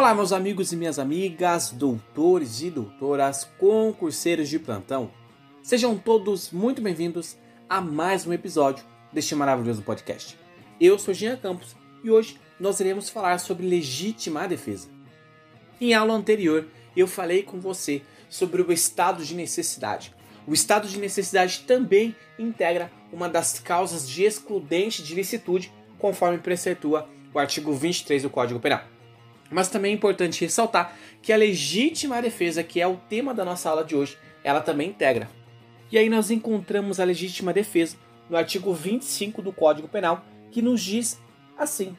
Olá, meus amigos e minhas amigas, doutores e doutoras, concurseiros de plantão. Sejam todos muito bem-vindos a mais um episódio deste maravilhoso podcast. Eu sou Jean Campos e hoje nós iremos falar sobre legítima defesa. Em aula anterior, eu falei com você sobre o estado de necessidade. O estado de necessidade também integra uma das causas de excludente de licitude, conforme preceitua o artigo 23 do Código Penal. Mas também é importante ressaltar que a legítima defesa, que é o tema da nossa aula de hoje, ela também integra. E aí nós encontramos a legítima defesa no artigo 25 do Código Penal, que nos diz assim: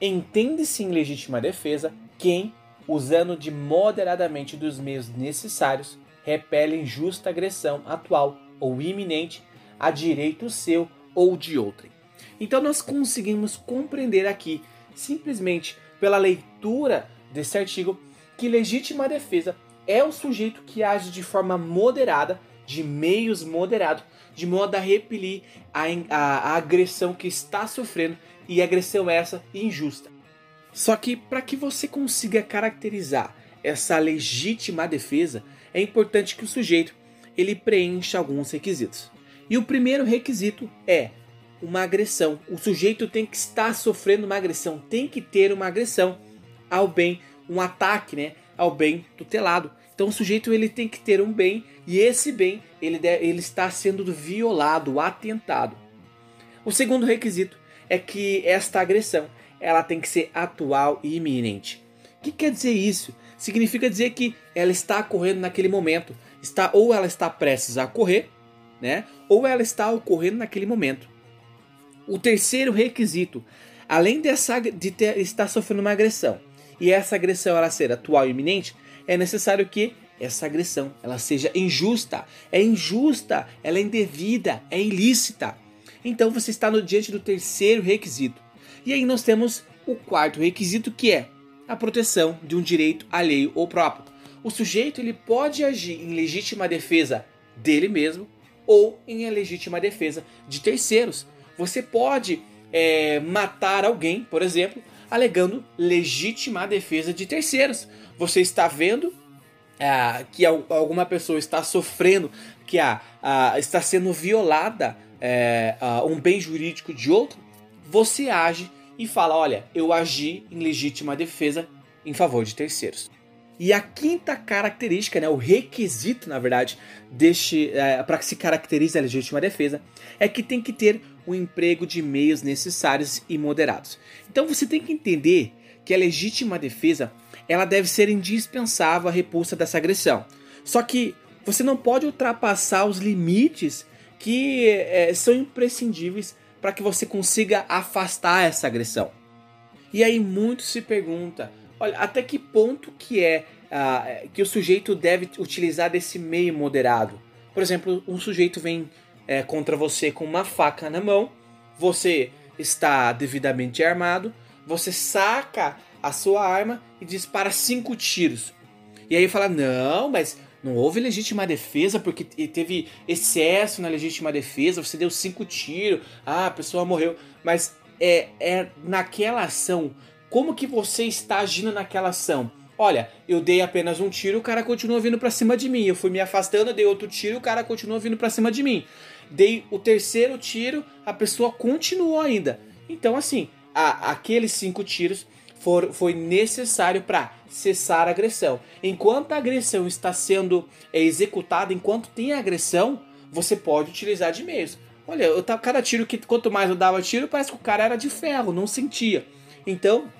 Entende-se em legítima defesa quem, usando de moderadamente dos meios necessários, repele injusta agressão atual ou iminente a direito seu ou de outrem. Então nós conseguimos compreender aqui, simplesmente pela leitura desse artigo, que legítima defesa é o sujeito que age de forma moderada, de meios moderados, de modo a repelir a, a, a agressão que está sofrendo e agressão essa injusta. Só que para que você consiga caracterizar essa legítima defesa, é importante que o sujeito ele preencha alguns requisitos. E o primeiro requisito é uma agressão. O sujeito tem que estar sofrendo uma agressão, tem que ter uma agressão ao bem, um ataque, né, ao bem tutelado. Então o sujeito ele tem que ter um bem e esse bem ele, deve, ele está sendo violado, atentado. O segundo requisito é que esta agressão ela tem que ser atual e iminente. O que quer dizer isso? Significa dizer que ela está ocorrendo naquele momento, está ou ela está prestes a ocorrer, né? Ou ela está ocorrendo naquele momento. O terceiro requisito, além dessa, de ter, estar sofrendo uma agressão e essa agressão ela ser atual e iminente, é necessário que essa agressão ela seja injusta. É injusta, ela é indevida, é ilícita. Então você está no diante do terceiro requisito. E aí nós temos o quarto requisito que é a proteção de um direito alheio ou próprio. O sujeito ele pode agir em legítima defesa dele mesmo ou em legítima defesa de terceiros. Você pode é, matar alguém, por exemplo, alegando legítima defesa de terceiros. Você está vendo é, que alguma pessoa está sofrendo, que está sendo violada é, um bem jurídico de outro, você age e fala: olha, eu agi em legítima defesa em favor de terceiros. E a quinta característica, né, o requisito, na verdade, é, para que se caracterize a legítima defesa, é que tem que ter o emprego de meios necessários e moderados. Então você tem que entender que a legítima defesa ela deve ser indispensável à repulsa dessa agressão. Só que você não pode ultrapassar os limites que é, são imprescindíveis para que você consiga afastar essa agressão. E aí muito se pergunta, olha, até que ponto que é uh, que o sujeito deve utilizar desse meio moderado? Por exemplo, um sujeito vem é, contra você com uma faca na mão, você está devidamente armado, você saca a sua arma e dispara cinco tiros. E aí fala: não, mas não houve legítima defesa porque teve excesso na legítima defesa, você deu cinco tiros, ah, a pessoa morreu. Mas é, é naquela ação, como que você está agindo naquela ação? Olha, eu dei apenas um tiro, o cara continua vindo para cima de mim. Eu fui me afastando, dei outro tiro, o cara continua vindo para cima de mim. Dei o terceiro tiro, a pessoa continuou ainda. Então, assim, a, aqueles cinco tiros for, foi necessário para cessar a agressão. Enquanto a agressão está sendo é, executada, enquanto tem agressão, você pode utilizar de meios. Olha, eu tava, cada tiro que quanto mais eu dava tiro, parece que o cara era de ferro, não sentia. Então,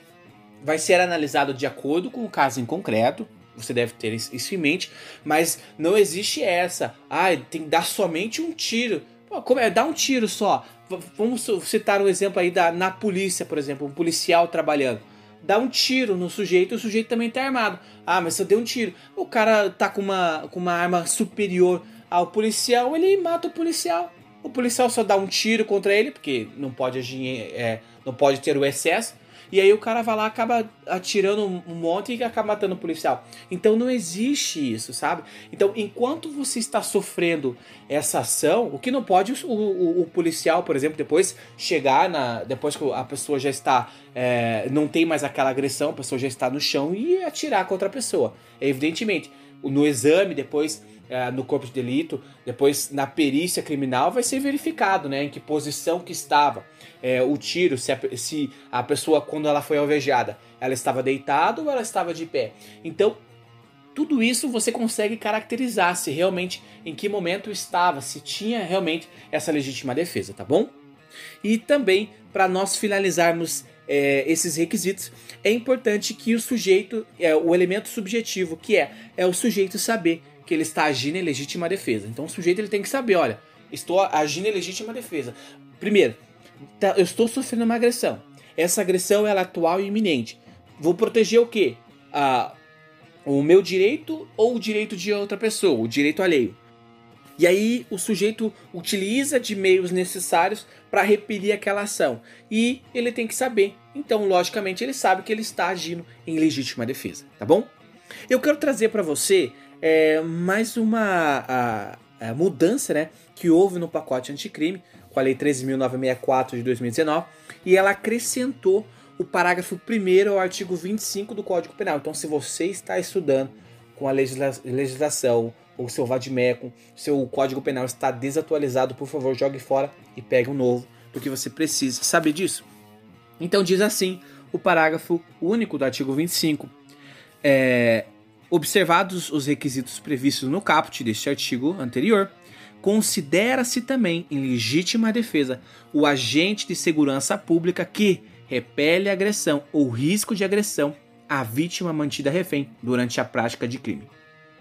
vai ser analisado de acordo com o caso em concreto. Você deve ter isso em mente, mas não existe essa. Ah, tem que dar somente um tiro. Pô, como é? Dá um tiro só. Vamos citar um exemplo aí da, na polícia, por exemplo, um policial trabalhando. Dá um tiro no sujeito e o sujeito também tá armado. Ah, mas se eu dei um tiro, o cara tá com uma, com uma arma superior ao policial, ele mata o policial. O policial só dá um tiro contra ele, porque não pode agir, é, não pode ter o excesso E aí o cara vai lá, acaba atirando um monte e acaba matando o policial. Então não existe isso, sabe? Então, enquanto você está sofrendo essa ação, o que não pode o, o, o policial, por exemplo, depois chegar na. Depois que a pessoa já está. É, não tem mais aquela agressão, a pessoa já está no chão e atirar contra a pessoa. Evidentemente, no exame, depois é, no corpo de delito, depois na perícia criminal vai ser verificado, né, em que posição que estava é, o tiro, se a, se a pessoa quando ela foi alvejada, ela estava deitada ou ela estava de pé. Então tudo isso você consegue caracterizar se realmente em que momento estava, se tinha realmente essa legítima defesa, tá bom? E também para nós finalizarmos é, esses requisitos, é importante que o sujeito, é, o elemento subjetivo, que é, é o sujeito saber que ele está agindo em legítima defesa. Então o sujeito ele tem que saber, olha, estou agindo em legítima defesa. Primeiro, tá, eu estou sofrendo uma agressão. Essa agressão é atual e iminente. Vou proteger o quê? Ah, o meu direito ou o direito de outra pessoa, o direito alheio. E aí o sujeito utiliza de meios necessários para repelir aquela ação. E ele tem que saber. Então, logicamente, ele sabe que ele está agindo em legítima defesa, tá bom? Eu quero trazer para você é, mais uma a, a mudança né, que houve no pacote anticrime, com a Lei 13.964 de 2019, e ela acrescentou o parágrafo 1 ao artigo 25 do Código Penal. Então, se você está estudando com a legisla legislação ou seu vademecum, seu Código Penal está desatualizado, por favor, jogue fora e pegue um novo, porque você precisa saber disso. Então, diz assim o parágrafo único do artigo 25. É, Observados os requisitos previstos no caput deste artigo anterior, considera-se também em legítima defesa o agente de segurança pública que repele agressão ou risco de agressão à vítima mantida refém durante a prática de crime.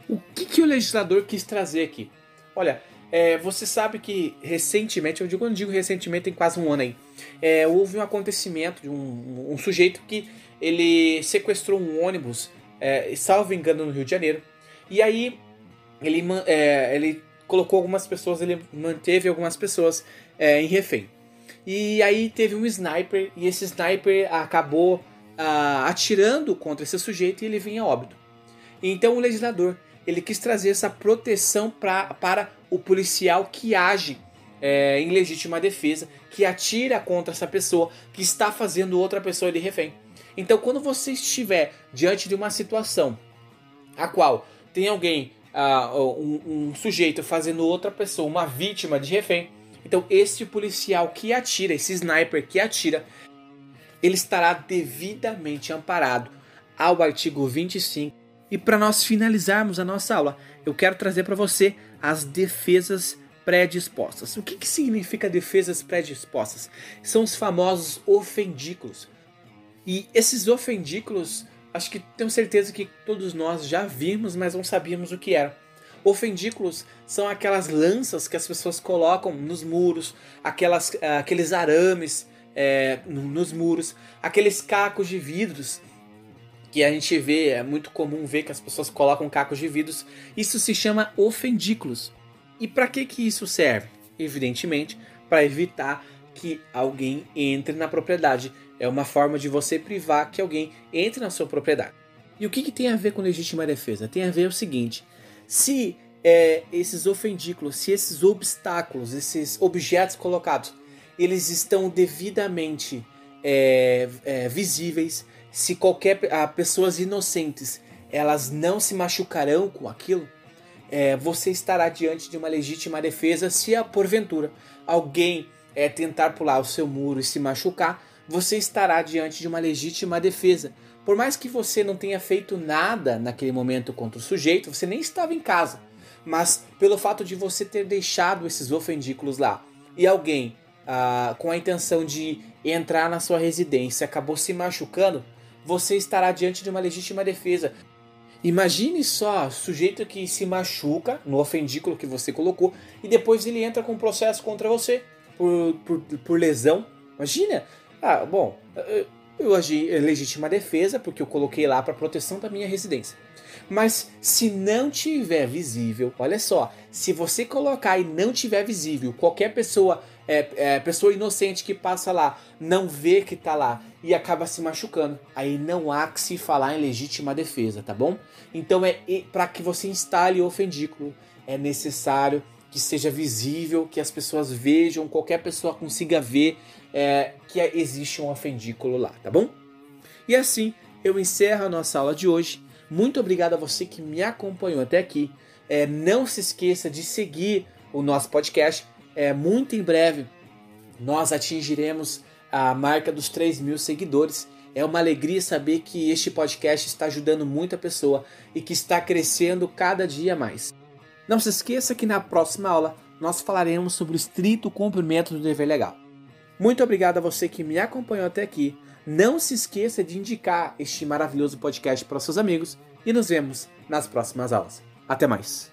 O que, que o legislador quis trazer aqui? Olha, é, você sabe que recentemente, eu digo, quando digo recentemente, tem quase um ano aí, é, houve um acontecimento de um, um sujeito que ele sequestrou um ônibus é, salvo engano, no Rio de Janeiro. E aí ele, é, ele colocou algumas pessoas, ele manteve algumas pessoas é, em refém. E aí teve um sniper, e esse sniper acabou ah, atirando contra esse sujeito e ele vinha óbito. Então o legislador ele quis trazer essa proteção pra, para o policial que age é, em legítima defesa, que atira contra essa pessoa que está fazendo outra pessoa de refém. Então, quando você estiver diante de uma situação a qual tem alguém, uh, um, um, sujeito fazendo outra pessoa, uma vítima de refém, então esse policial que atira, esse sniper que atira, ele estará devidamente amparado ao artigo 25. E para nós finalizarmos a nossa aula, eu quero trazer para você as defesas predispostas. O que, que significa defesas predispostas? São os famosos ofendículos. E esses ofendículos, acho que tenho certeza que todos nós já vimos, mas não sabíamos o que era. Ofendículos são aquelas lanças que as pessoas colocam nos muros, aquelas, ah, aqueles arames é, nos muros, aqueles cacos de vidros que a gente vê, é muito comum ver que as pessoas colocam cacos de vidros. Isso se chama ofendículos. E para que que isso serve? Evidentemente, para evitar que alguém entre na propriedade. É uma forma de você privar que alguém entre na sua propriedade. E o que, que tem a ver com legítima defesa? Tem a ver o seguinte: se é, esses ofendículos, se esses obstáculos, esses objetos colocados, eles estão devidamente é, é, visíveis, se qualquer a, pessoas inocentes elas não se machucarão com aquilo, é, você estará diante de uma legítima defesa se porventura alguém é, tentar pular o seu muro e se machucar, você estará diante de uma legítima defesa. Por mais que você não tenha feito nada naquele momento contra o sujeito, você nem estava em casa. Mas pelo fato de você ter deixado esses ofendículos lá e alguém ah, com a intenção de entrar na sua residência acabou se machucando, você estará diante de uma legítima defesa. Imagine só, sujeito que se machuca no ofendículo que você colocou e depois ele entra com um processo contra você por, por, por lesão. Imagina, ah, bom, eu agi em legítima defesa porque eu coloquei lá para proteção da minha residência. Mas se não tiver visível, olha só, se você colocar e não tiver visível, qualquer pessoa é, é, pessoa inocente que passa lá, não vê que tá lá e acaba se machucando. Aí não há que se falar em legítima defesa, tá bom? Então é para que você instale o ofendículo, é necessário que seja visível, que as pessoas vejam, qualquer pessoa consiga ver é, que existe um ofendículo lá, tá bom? E assim eu encerro a nossa aula de hoje. Muito obrigado a você que me acompanhou até aqui. É, não se esqueça de seguir o nosso podcast é, muito em breve nós atingiremos a marca dos 3 mil seguidores. É uma alegria saber que este podcast está ajudando muita pessoa e que está crescendo cada dia mais. Não se esqueça que na próxima aula nós falaremos sobre o estrito cumprimento do dever legal. Muito obrigado a você que me acompanhou até aqui. Não se esqueça de indicar este maravilhoso podcast para seus amigos e nos vemos nas próximas aulas. Até mais!